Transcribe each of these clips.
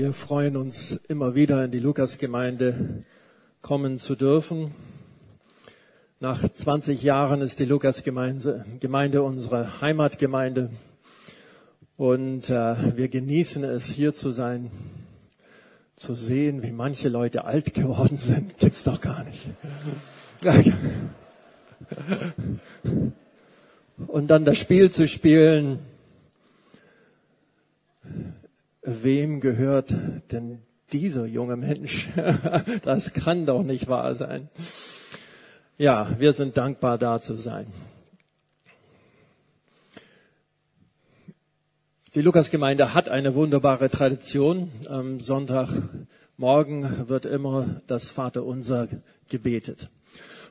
Wir freuen uns immer wieder in die Lukasgemeinde kommen zu dürfen. Nach 20 Jahren ist die Lukasgemeinde Gemeinde unsere Heimatgemeinde und äh, wir genießen es hier zu sein, zu sehen, wie manche Leute alt geworden sind. Gibt's doch gar nicht. Und dann das Spiel zu spielen, wem gehört denn dieser junge Mensch? Das kann doch nicht wahr sein. Ja, wir sind dankbar, da zu sein. Die Lukasgemeinde hat eine wunderbare Tradition. Am Sonntagmorgen wird immer das Vaterunser gebetet.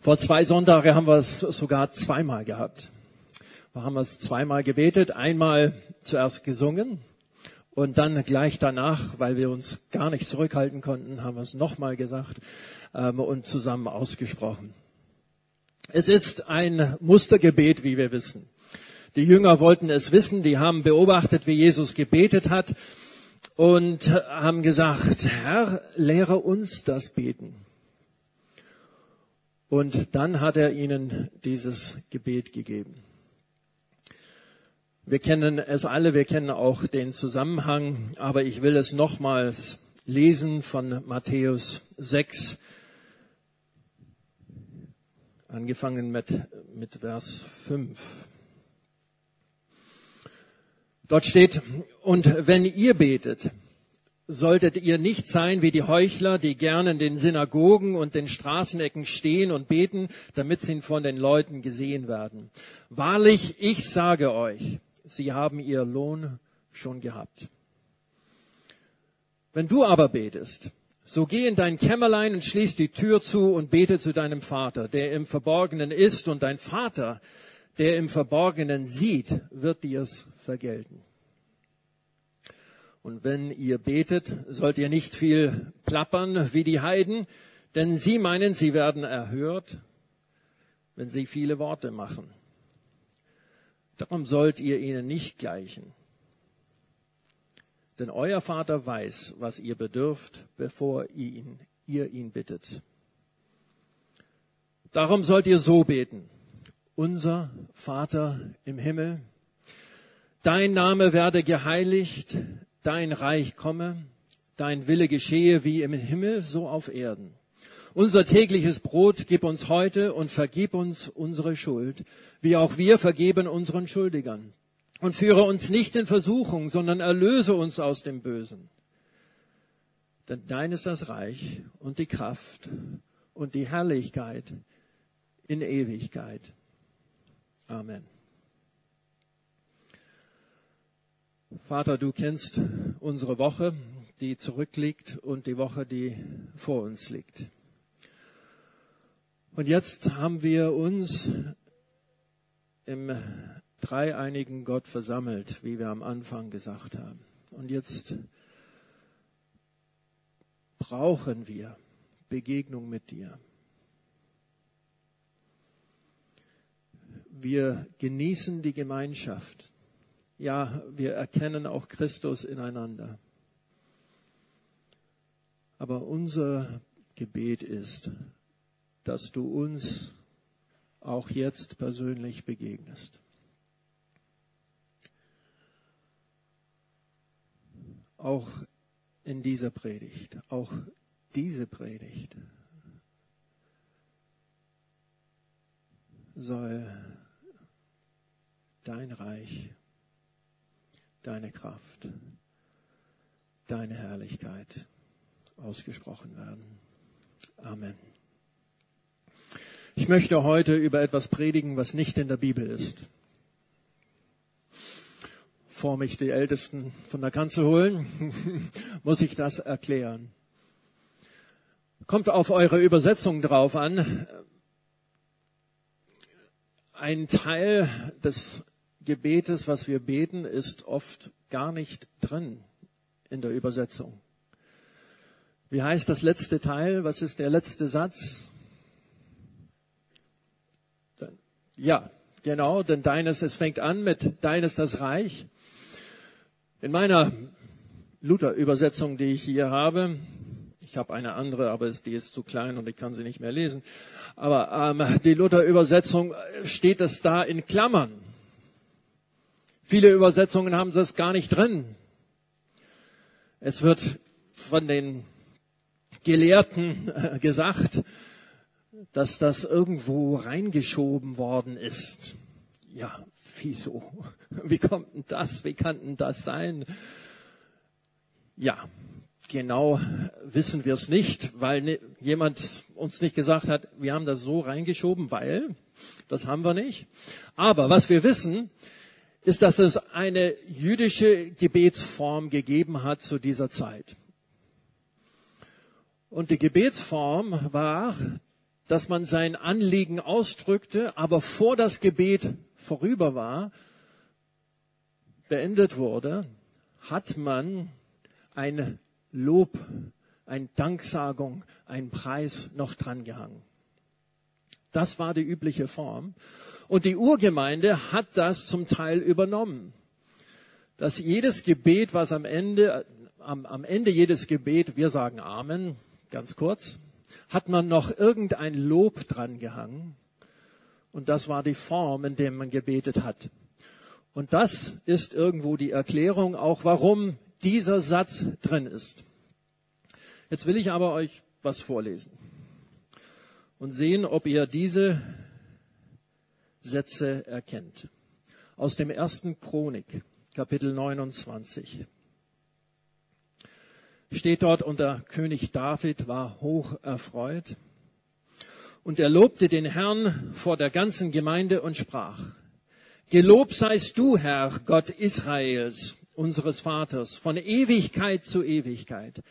Vor zwei Sonntagen haben wir es sogar zweimal gehabt. Wir haben es zweimal gebetet, einmal zuerst gesungen und dann gleich danach, weil wir uns gar nicht zurückhalten konnten, haben wir es nochmal gesagt ähm, und zusammen ausgesprochen. Es ist ein Mustergebet, wie wir wissen. Die Jünger wollten es wissen, die haben beobachtet, wie Jesus gebetet hat und haben gesagt, Herr, lehre uns das Beten. Und dann hat er ihnen dieses Gebet gegeben. Wir kennen es alle, wir kennen auch den Zusammenhang, aber ich will es nochmals lesen von Matthäus 6, angefangen mit, mit Vers 5. Dort steht, und wenn ihr betet, solltet ihr nicht sein wie die Heuchler, die gern in den Synagogen und den Straßenecken stehen und beten, damit sie von den Leuten gesehen werden. Wahrlich, ich sage euch, sie haben ihr Lohn schon gehabt. Wenn du aber betest, so geh in dein Kämmerlein und schließ die Tür zu und bete zu deinem Vater, der im Verborgenen ist, und dein Vater, der im Verborgenen sieht, wird dir's vergelten. Und wenn ihr betet, sollt ihr nicht viel plappern wie die Heiden, denn sie meinen, sie werden erhört, wenn sie viele Worte machen. Darum sollt ihr ihnen nicht gleichen. Denn euer Vater weiß, was ihr bedürft, bevor ihr ihn, ihr ihn bittet. Darum sollt ihr so beten. Unser Vater im Himmel, dein Name werde geheiligt, dein Reich komme, dein Wille geschehe wie im Himmel, so auf Erden. Unser tägliches Brot gib uns heute und vergib uns unsere Schuld, wie auch wir vergeben unseren Schuldigern. Und führe uns nicht in Versuchung, sondern erlöse uns aus dem Bösen. Denn dein ist das Reich und die Kraft und die Herrlichkeit in Ewigkeit. Amen. Vater, du kennst unsere Woche, die zurückliegt und die Woche, die vor uns liegt. Und jetzt haben wir uns im dreieinigen Gott versammelt, wie wir am Anfang gesagt haben. Und jetzt brauchen wir Begegnung mit dir. Wir genießen die Gemeinschaft. Ja, wir erkennen auch Christus ineinander. Aber unser Gebet ist, dass du uns auch jetzt persönlich begegnest. Auch in dieser Predigt, auch diese Predigt soll dein Reich, deine Kraft, deine Herrlichkeit ausgesprochen werden. Amen. Ich möchte heute über etwas predigen, was nicht in der Bibel ist. Vor mich die Ältesten von der Kanzel holen, muss ich das erklären. Kommt auf eure Übersetzung drauf an. Ein Teil des Gebetes, was wir beten, ist oft gar nicht drin in der Übersetzung. Wie heißt das letzte Teil? Was ist der letzte Satz? Ja, genau, denn deines, es fängt an mit deines das Reich. In meiner Luther-Übersetzung, die ich hier habe. Ich habe eine andere, aber die ist zu klein und ich kann sie nicht mehr lesen. Aber ähm, die Luther-Übersetzung äh, steht es da in Klammern. Viele Übersetzungen haben das gar nicht drin. Es wird von den Gelehrten äh, gesagt, dass das irgendwo reingeschoben worden ist. Ja, wieso? Wie kommt denn das? Wie kann denn das sein? Ja, genau wissen wir es nicht, weil ne, jemand uns nicht gesagt hat, wir haben das so reingeschoben, weil das haben wir nicht. Aber was wir wissen, ist, dass es eine jüdische Gebetsform gegeben hat zu dieser Zeit. Und die Gebetsform war, dass man sein Anliegen ausdrückte, aber vor das Gebet vorüber war, beendet wurde, hat man ein Lob, ein Danksagung, ein Preis noch dran gehangen. Das war die übliche Form. Und die Urgemeinde hat das zum Teil übernommen. Dass jedes Gebet, was am Ende, am, am Ende jedes Gebet, wir sagen Amen, ganz kurz, hat man noch irgendein Lob dran gehangen. Und das war die Form, in der man gebetet hat. Und das ist irgendwo die Erklärung auch, warum dieser Satz drin ist. Jetzt will ich aber euch was vorlesen und sehen, ob ihr diese Sätze erkennt. Aus dem ersten Chronik, Kapitel 29. Steht dort, unter König David war hoch erfreut. Und er lobte den Herrn vor der ganzen Gemeinde und sprach, Gelobt seist du, Herr, Gott Israels, unseres Vaters, von Ewigkeit zu Ewigkeit.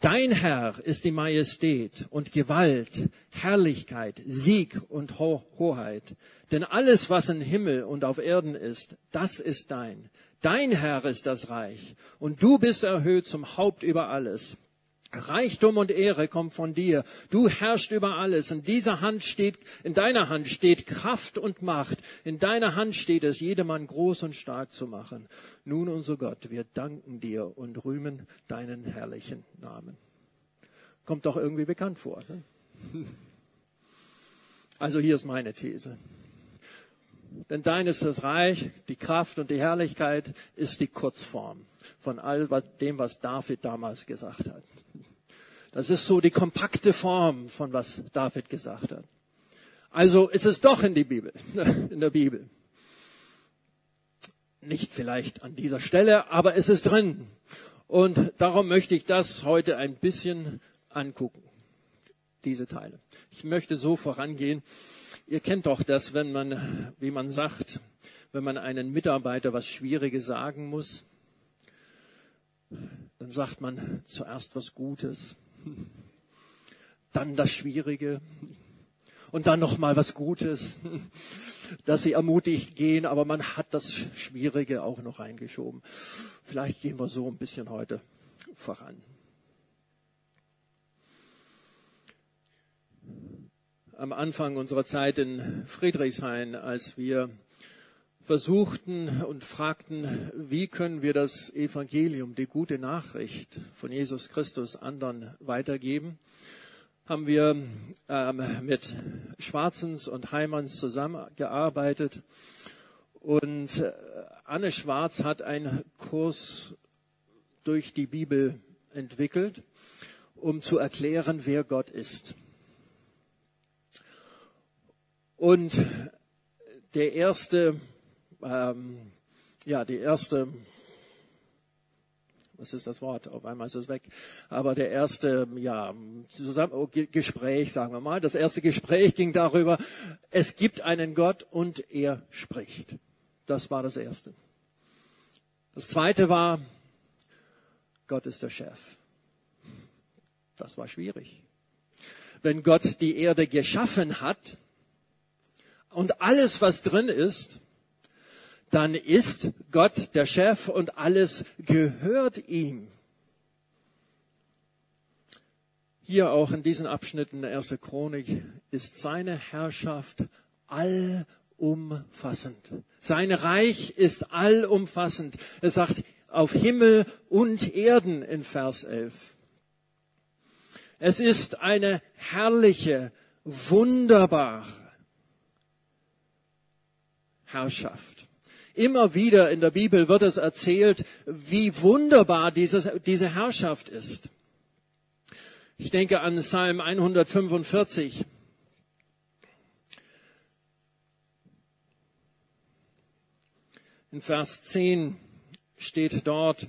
Dein Herr ist die Majestät und Gewalt, Herrlichkeit, Sieg und Ho Hoheit. Denn alles, was im Himmel und auf Erden ist, das ist dein. Dein Herr ist das Reich und du bist erhöht zum Haupt über alles. Reichtum und Ehre kommt von dir. Du herrschst über alles. In dieser Hand steht, in deiner Hand steht Kraft und Macht. In deiner Hand steht es, jedermann groß und stark zu machen. Nun, unser Gott, wir danken dir und rühmen deinen herrlichen Namen. Kommt doch irgendwie bekannt vor. Ne? Also hier ist meine These. Denn dein ist das Reich, die Kraft und die Herrlichkeit ist die Kurzform von all dem, was David damals gesagt hat. Das ist so die kompakte Form von was David gesagt hat. Also ist es doch in die Bibel, in der Bibel. Nicht vielleicht an dieser Stelle, aber es ist drin. Und darum möchte ich das heute ein bisschen angucken, diese Teile. Ich möchte so vorangehen, Ihr kennt doch das, wenn man, wie man sagt, wenn man einen Mitarbeiter was Schwieriges sagen muss, dann sagt man zuerst was Gutes, dann das Schwierige und dann noch mal was Gutes, dass sie ermutigt gehen, aber man hat das Schwierige auch noch reingeschoben. Vielleicht gehen wir so ein bisschen heute voran. Am Anfang unserer Zeit in Friedrichshain, als wir versuchten und fragten, wie können wir das Evangelium, die gute Nachricht von Jesus Christus anderen weitergeben, haben wir ähm, mit Schwarzens und Heimanns zusammengearbeitet. Und äh, Anne Schwarz hat einen Kurs durch die Bibel entwickelt, um zu erklären, wer Gott ist. Und der erste, ähm, ja, die erste, was ist das Wort? Auf einmal ist es weg. Aber der erste, ja, zusammen, oh, Gespräch, sagen wir mal, das erste Gespräch ging darüber, es gibt einen Gott und er spricht. Das war das erste. Das zweite war, Gott ist der Chef. Das war schwierig. Wenn Gott die Erde geschaffen hat, und alles, was drin ist, dann ist Gott der Chef und alles gehört ihm. Hier auch in diesen Abschnitten der erste Chronik ist seine Herrschaft allumfassend. Sein Reich ist allumfassend. Er sagt, auf Himmel und Erden in Vers 11. Es ist eine herrliche, wunderbare Herrschaft. Immer wieder in der Bibel wird es erzählt, wie wunderbar dieses, diese Herrschaft ist. Ich denke an Psalm 145. In Vers 10 steht dort,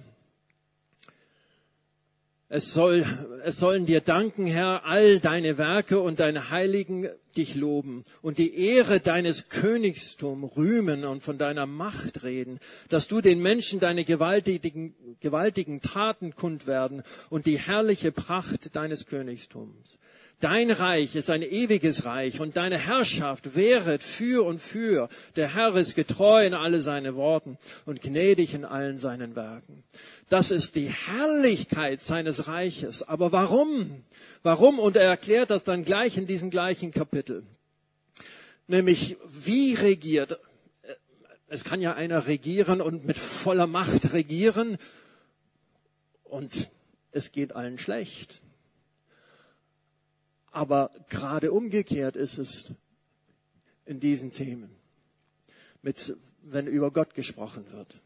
es, soll, es sollen dir danken, Herr, all deine Werke und deine Heiligen dich loben und die Ehre deines Königstums rühmen und von deiner Macht reden, dass du den Menschen deine gewaltigen, gewaltigen Taten kund werden und die herrliche Pracht deines Königstums. Dein Reich ist ein ewiges Reich und deine Herrschaft währet für und für. Der Herr ist getreu in alle seine Worten und gnädig in allen seinen Werken. Das ist die Herrlichkeit seines Reiches. Aber warum? Warum? Und er erklärt das dann gleich in diesem gleichen Kapitel. Nämlich, wie regiert? Es kann ja einer regieren und mit voller Macht regieren und es geht allen schlecht. Aber gerade umgekehrt ist es in diesen Themen, mit, wenn über Gott gesprochen wird.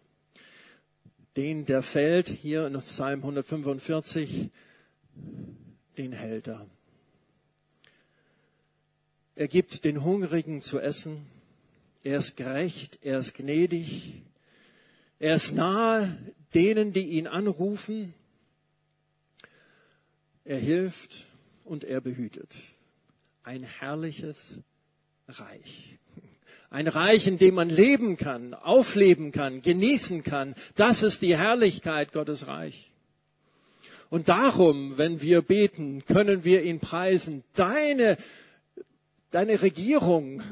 Den, der fällt, hier in Psalm 145, den hält er. Er gibt den Hungrigen zu essen. Er ist gerecht, er ist gnädig. Er ist nahe denen, die ihn anrufen. Er hilft und er behütet. Ein herrliches Reich. Ein Reich, in dem man leben kann, aufleben kann, genießen kann. Das ist die Herrlichkeit Gottes Reich. Und darum, wenn wir beten, können wir ihn preisen. Deine, deine Regierung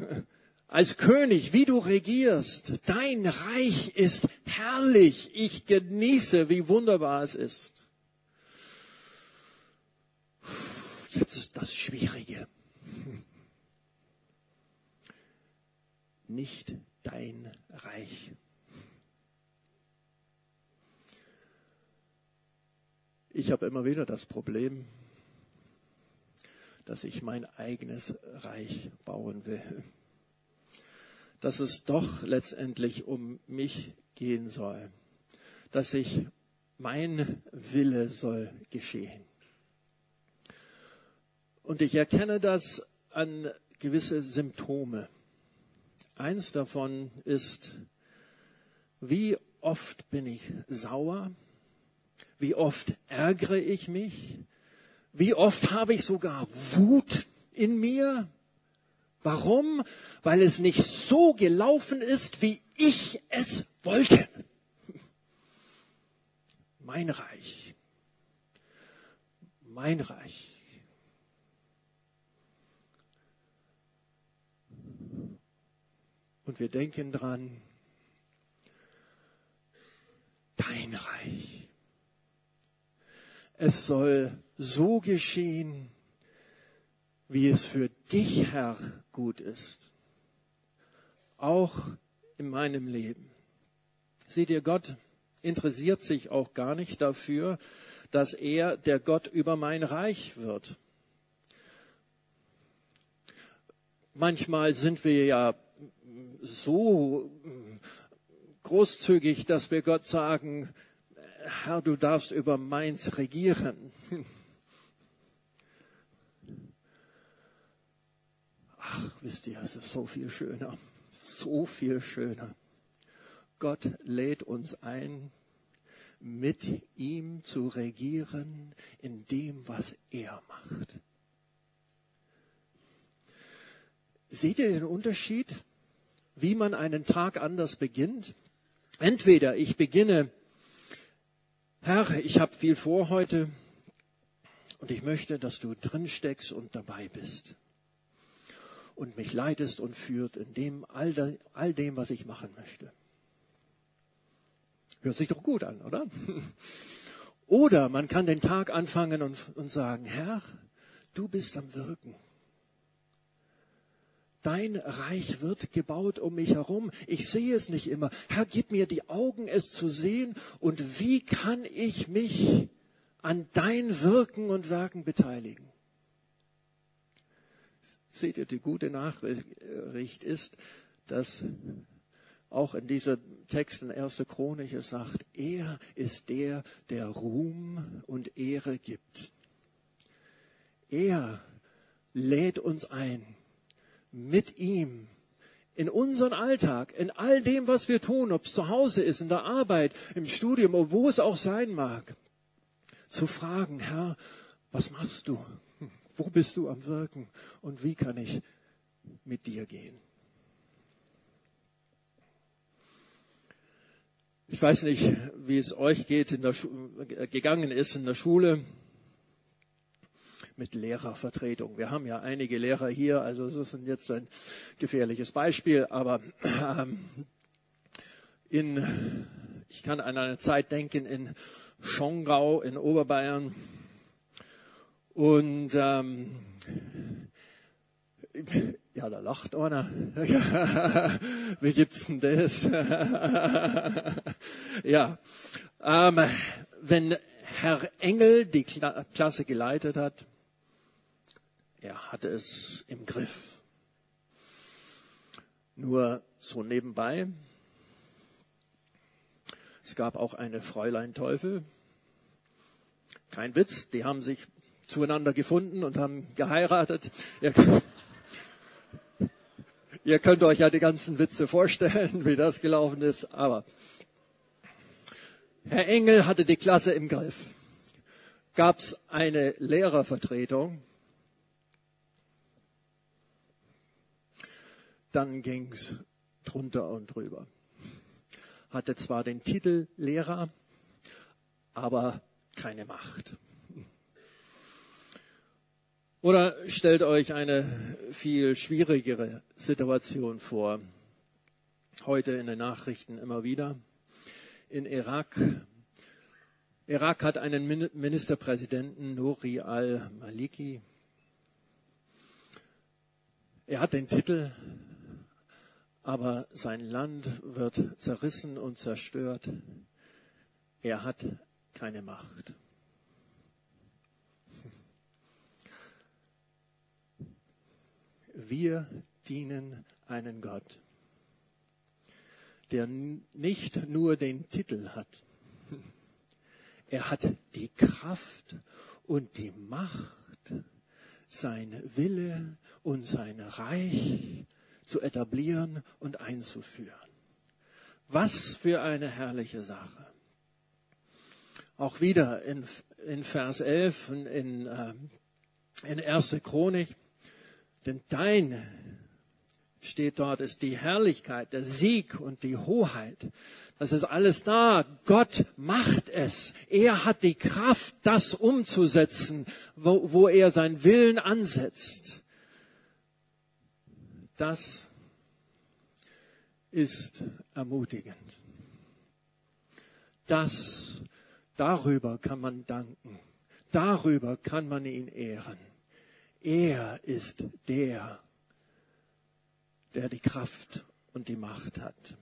als König, wie du regierst, dein Reich ist herrlich. Ich genieße, wie wunderbar es ist. Jetzt ist das Schwierige. Nicht dein Reich. Ich habe immer wieder das Problem, dass ich mein eigenes Reich bauen will. Dass es doch letztendlich um mich gehen soll. Dass ich mein Wille soll geschehen. Und ich erkenne das an gewisse Symptome. Eins davon ist, wie oft bin ich sauer? Wie oft ärgere ich mich? Wie oft habe ich sogar Wut in mir? Warum? Weil es nicht so gelaufen ist, wie ich es wollte. Mein Reich. Mein Reich. Und wir denken dran, dein Reich. Es soll so geschehen, wie es für dich, Herr, gut ist. Auch in meinem Leben. Seht ihr, Gott interessiert sich auch gar nicht dafür, dass er der Gott über mein Reich wird. Manchmal sind wir ja so großzügig, dass wir Gott sagen, Herr, du darfst über meins regieren. Ach, wisst ihr, es ist so viel schöner, so viel schöner. Gott lädt uns ein, mit ihm zu regieren in dem, was er macht. Seht ihr den Unterschied? Wie man einen Tag anders beginnt. Entweder ich beginne, Herr, ich habe viel vor heute und ich möchte, dass du drin steckst und dabei bist und mich leitest und führt in dem all, de, all dem, was ich machen möchte. Hört sich doch gut an, oder? Oder man kann den Tag anfangen und, und sagen, Herr, du bist am Wirken. Dein Reich wird gebaut um mich herum. Ich sehe es nicht immer. Herr, gib mir die Augen, es zu sehen. Und wie kann ich mich an dein Wirken und Werken beteiligen? Seht ihr, die gute Nachricht ist, dass auch in dieser Text in 1. Chronik es sagt, er ist der, der Ruhm und Ehre gibt. Er lädt uns ein, mit ihm in unseren Alltag, in all dem, was wir tun, ob es zu Hause ist, in der Arbeit, im Studium, wo es auch sein mag, zu fragen, Herr, was machst du? Wo bist du am Wirken? Und wie kann ich mit dir gehen? Ich weiß nicht, wie es euch geht, in der gegangen ist in der Schule mit Lehrervertretung. Wir haben ja einige Lehrer hier, also das ist jetzt ein gefährliches Beispiel, aber ähm, in, ich kann an eine Zeit denken in Schongau in Oberbayern und ähm, ja, da lacht einer. Wie gibt's denn das? ja, ähm, wenn Herr Engel die Klasse geleitet hat, er hatte es im Griff. Nur so nebenbei. Es gab auch eine Fräulein Teufel. Kein Witz, die haben sich zueinander gefunden und haben geheiratet. Ihr, ihr könnt euch ja die ganzen Witze vorstellen, wie das gelaufen ist, aber Herr Engel hatte die Klasse im Griff. Gab es eine Lehrervertretung, dann ging's drunter und drüber. Hatte zwar den Titel Lehrer, aber keine Macht. Oder stellt euch eine viel schwierigere Situation vor. Heute in den Nachrichten immer wieder. In Irak. Irak hat einen Ministerpräsidenten, Nouri al-Maliki. Er hat den Titel aber sein Land wird zerrissen und zerstört. Er hat keine Macht. Wir dienen einen Gott, der nicht nur den Titel hat, er hat die Kraft und die Macht, sein Wille und sein Reich zu etablieren und einzuführen. Was für eine herrliche Sache. Auch wieder in, in Vers 11 in, in, äh, in 1. Chronik. Denn dein, steht dort, ist die Herrlichkeit, der Sieg und die Hoheit. Das ist alles da. Gott macht es. Er hat die Kraft, das umzusetzen, wo, wo er seinen Willen ansetzt. Das ist ermutigend. Das, darüber kann man danken. Darüber kann man ihn ehren. Er ist der, der die Kraft und die Macht hat.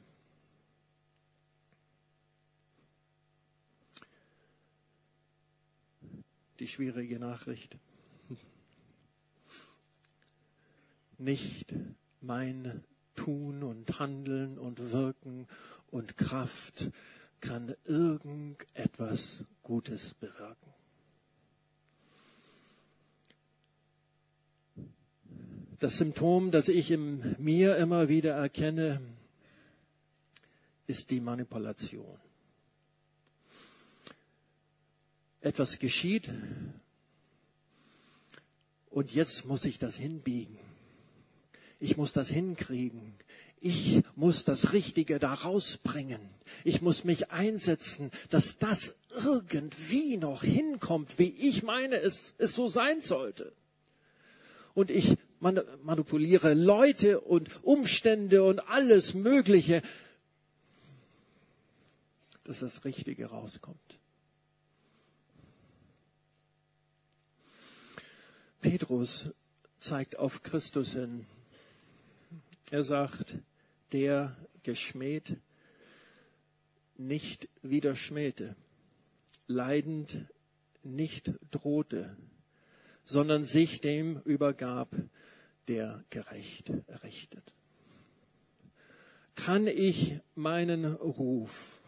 Die schwierige Nachricht. Nicht mein Tun und Handeln und Wirken und Kraft kann irgendetwas Gutes bewirken. Das Symptom, das ich in mir immer wieder erkenne, ist die Manipulation. Etwas geschieht und jetzt muss ich das hinbiegen. Ich muss das hinkriegen. Ich muss das Richtige da rausbringen. Ich muss mich einsetzen, dass das irgendwie noch hinkommt, wie ich meine, es, es so sein sollte. Und ich manipuliere Leute und Umstände und alles Mögliche, dass das Richtige rauskommt. Petrus zeigt auf Christus hin Er sagt, der geschmäht nicht wieder schmähte, leidend nicht drohte, sondern sich dem übergab, der gerecht errichtet. Kann ich meinen Ruf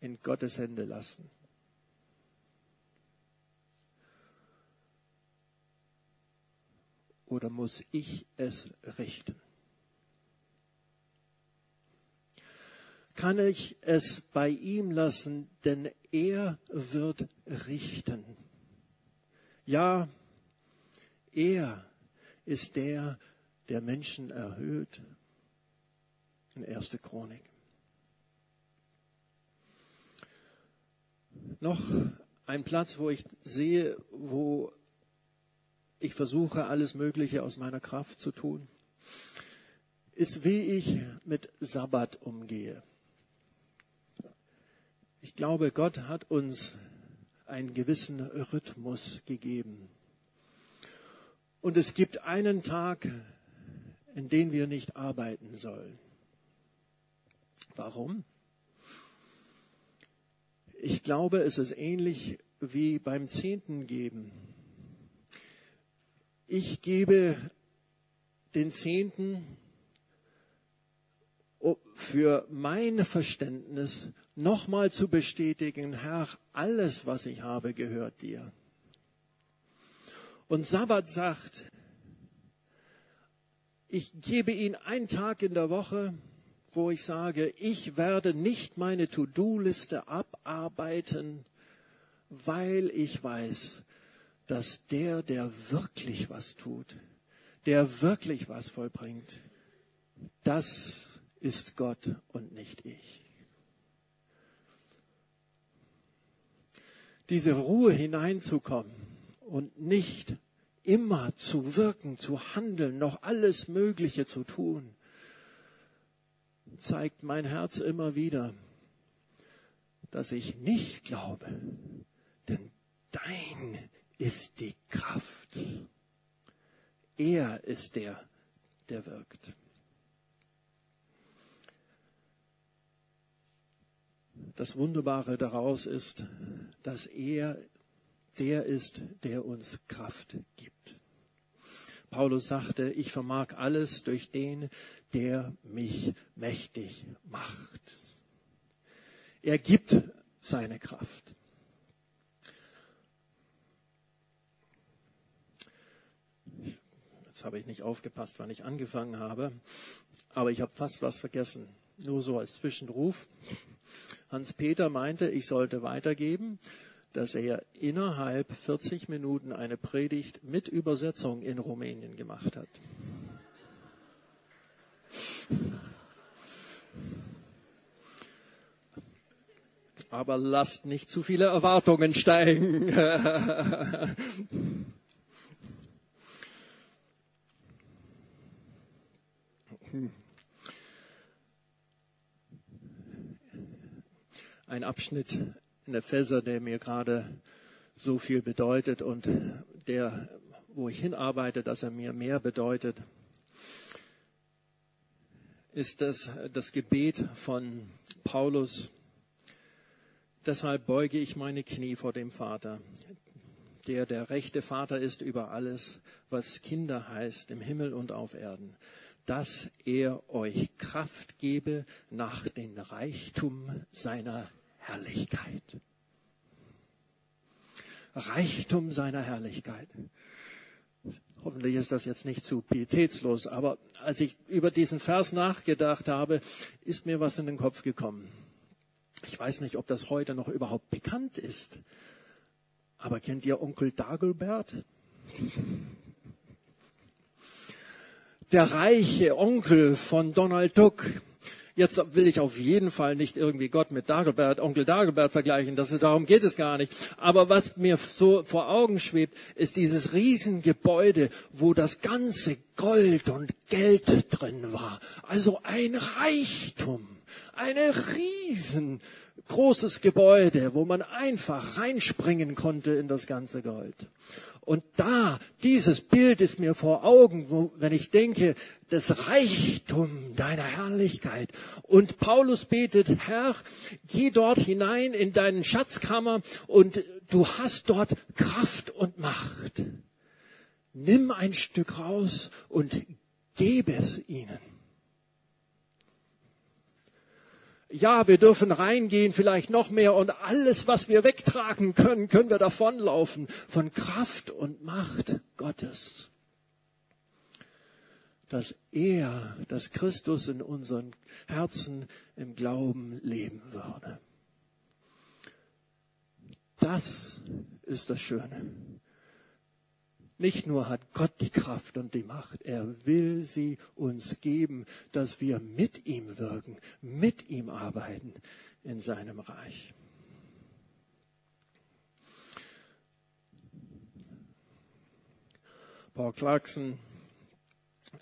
in Gottes Hände lassen? Oder muss ich es richten? kann ich es bei ihm lassen, denn er wird richten. Ja, er ist der, der Menschen erhöht. In erste Chronik. Noch ein Platz, wo ich sehe, wo ich versuche, alles Mögliche aus meiner Kraft zu tun, ist, wie ich mit Sabbat umgehe. Ich glaube, Gott hat uns einen gewissen Rhythmus gegeben. Und es gibt einen Tag, in dem wir nicht arbeiten sollen. Warum? Ich glaube, es ist ähnlich wie beim Zehnten geben. Ich gebe den Zehnten für mein Verständnis nochmal zu bestätigen, Herr, alles, was ich habe, gehört dir. Und Sabbat sagt, ich gebe ihn einen Tag in der Woche, wo ich sage, ich werde nicht meine To-Do-Liste abarbeiten, weil ich weiß, dass der, der wirklich was tut, der wirklich was vollbringt, das ist Gott und nicht ich. Diese Ruhe hineinzukommen und nicht immer zu wirken, zu handeln, noch alles Mögliche zu tun, zeigt mein Herz immer wieder, dass ich nicht glaube, denn dein ist die Kraft. Er ist der, der wirkt. Das Wunderbare daraus ist, dass er der ist, der uns Kraft gibt. Paulus sagte, ich vermag alles durch den, der mich mächtig macht. Er gibt seine Kraft. Jetzt habe ich nicht aufgepasst, wann ich angefangen habe, aber ich habe fast was vergessen. Nur so als Zwischenruf. Hans-Peter meinte, ich sollte weitergeben, dass er innerhalb 40 Minuten eine Predigt mit Übersetzung in Rumänien gemacht hat. Aber lasst nicht zu viele Erwartungen steigen. ein Abschnitt in der Epheser, der mir gerade so viel bedeutet und der, wo ich hinarbeite, dass er mir mehr bedeutet, ist das, das Gebet von Paulus. Deshalb beuge ich meine Knie vor dem Vater, der der rechte Vater ist über alles, was Kinder heißt, im Himmel und auf Erden dass er euch Kraft gebe nach dem Reichtum seiner Herrlichkeit. Reichtum seiner Herrlichkeit. Hoffentlich ist das jetzt nicht zu pietätslos, aber als ich über diesen Vers nachgedacht habe, ist mir was in den Kopf gekommen. Ich weiß nicht, ob das heute noch überhaupt bekannt ist, aber kennt ihr Onkel Dagobert? Der reiche Onkel von Donald Duck Jetzt will ich auf jeden Fall nicht irgendwie Gott mit Dagobert, Onkel Dagobert vergleichen. Das, darum geht es gar nicht. Aber was mir so vor Augen schwebt, ist dieses Riesengebäude, wo das ganze Gold und Geld drin war. Also ein Reichtum. Eine riesen großes Gebäude, wo man einfach reinspringen konnte in das ganze Gold. Und da, dieses Bild ist mir vor Augen, wo, wenn ich denke, das Reichtum deiner Herrlichkeit. Und Paulus betet, Herr, geh dort hinein in deinen Schatzkammer und du hast dort Kraft und Macht. Nimm ein Stück raus und gebe es ihnen. Ja, wir dürfen reingehen, vielleicht noch mehr und alles, was wir wegtragen können, können wir davonlaufen von Kraft und Macht Gottes. Dass er, dass Christus in unseren Herzen im Glauben leben würde. Das ist das Schöne. Nicht nur hat Gott die Kraft und die Macht, er will sie uns geben, dass wir mit ihm wirken, mit ihm arbeiten in seinem Reich. Paul Clarkson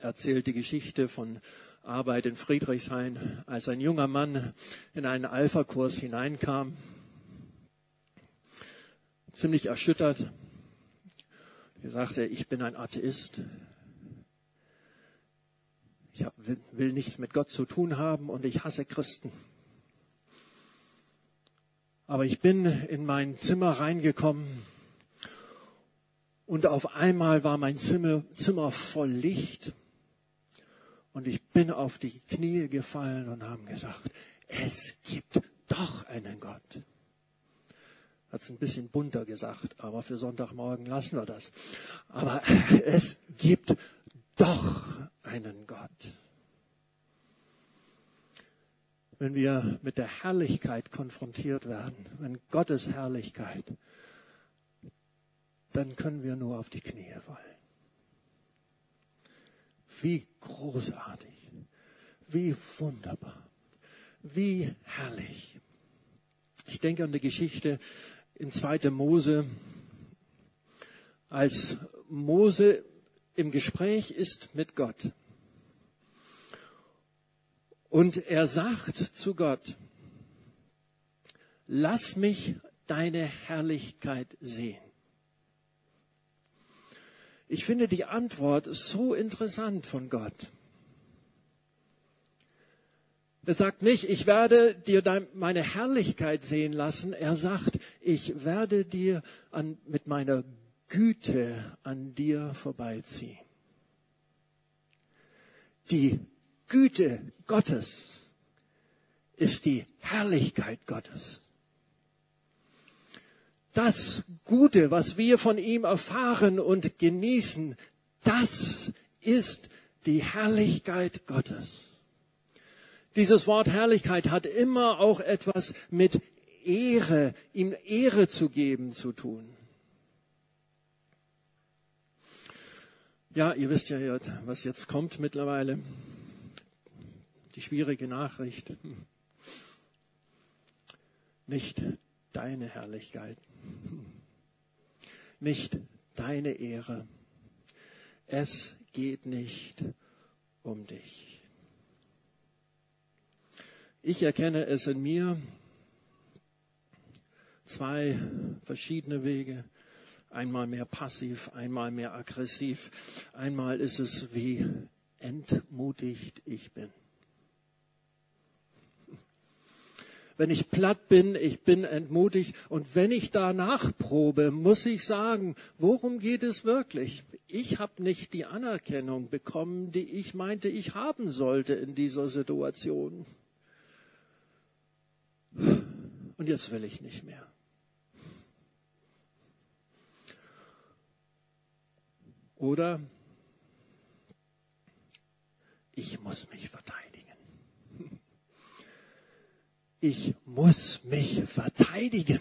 erzählt die Geschichte von Arbeit in Friedrichshain, als ein junger Mann in einen Alpha-Kurs hineinkam, ziemlich erschüttert, er sagte, ich bin ein Atheist. Ich will nichts mit Gott zu tun haben und ich hasse Christen. Aber ich bin in mein Zimmer reingekommen und auf einmal war mein Zimmer, Zimmer voll Licht. Und ich bin auf die Knie gefallen und haben gesagt, es gibt doch einen Gott hat es ein bisschen bunter gesagt, aber für Sonntagmorgen lassen wir das. Aber es gibt doch einen Gott. Wenn wir mit der Herrlichkeit konfrontiert werden, wenn Gottes Herrlichkeit, dann können wir nur auf die Knie fallen. Wie großartig, wie wunderbar, wie herrlich. Ich denke an die Geschichte in 2. Mose, als Mose im Gespräch ist mit Gott. Und er sagt zu Gott, lass mich deine Herrlichkeit sehen. Ich finde die Antwort so interessant von Gott. Er sagt nicht, ich werde dir meine Herrlichkeit sehen lassen. Er sagt, ich werde dir an, mit meiner Güte an dir vorbeiziehen. Die Güte Gottes ist die Herrlichkeit Gottes. Das Gute, was wir von ihm erfahren und genießen, das ist die Herrlichkeit Gottes. Dieses Wort Herrlichkeit hat immer auch etwas mit Ehre, ihm Ehre zu geben zu tun. Ja, ihr wisst ja, was jetzt kommt mittlerweile. Die schwierige Nachricht. Nicht deine Herrlichkeit. Nicht deine Ehre. Es geht nicht um dich. Ich erkenne es in mir zwei verschiedene Wege. Einmal mehr passiv, einmal mehr aggressiv. Einmal ist es, wie entmutigt ich bin. Wenn ich platt bin, ich bin entmutigt. Und wenn ich da nachprobe, muss ich sagen, worum geht es wirklich? Ich habe nicht die Anerkennung bekommen, die ich meinte, ich haben sollte in dieser Situation. Und jetzt will ich nicht mehr. Oder ich muss mich verteidigen. Ich muss mich verteidigen.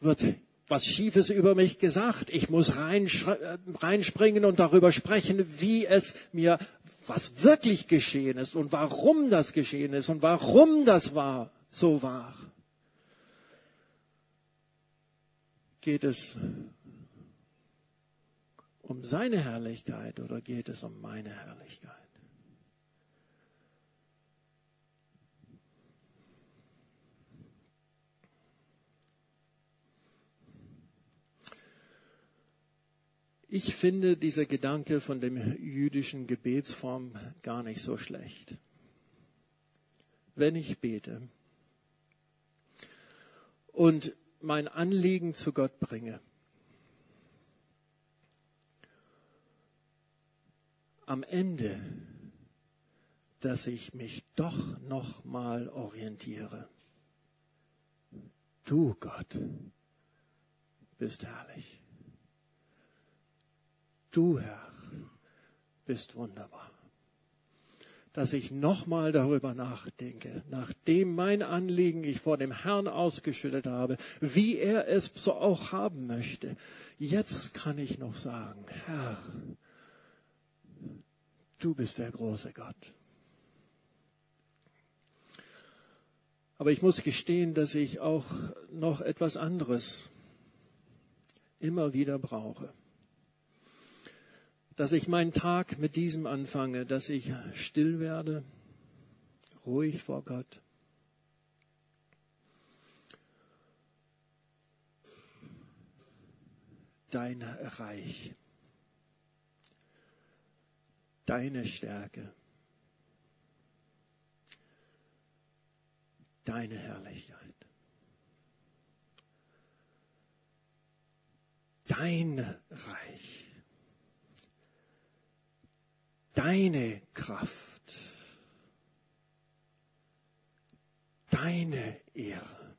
Wird was Schiefes über mich gesagt. Ich muss reinspringen und darüber sprechen, wie es mir, was wirklich geschehen ist und warum das geschehen ist und warum das war, so war. Geht es um seine Herrlichkeit oder geht es um meine Herrlichkeit? Ich finde dieser Gedanke von dem jüdischen Gebetsform gar nicht so schlecht. Wenn ich bete und mein Anliegen zu Gott bringe, am Ende, dass ich mich doch noch mal orientiere. Du Gott bist herrlich. Du Herr bist wunderbar. Dass ich nochmal darüber nachdenke, nachdem mein Anliegen ich vor dem Herrn ausgeschüttet habe, wie er es so auch haben möchte. Jetzt kann ich noch sagen, Herr, du bist der große Gott. Aber ich muss gestehen, dass ich auch noch etwas anderes immer wieder brauche. Dass ich meinen Tag mit diesem anfange, dass ich still werde, ruhig vor Gott. Dein Reich, deine Stärke, deine Herrlichkeit. Dein Reich deine Kraft, deine Ehre,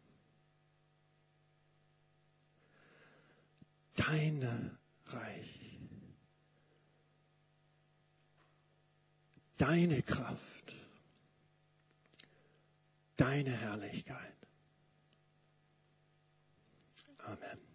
dein Reich, deine Kraft, deine Herrlichkeit. Amen.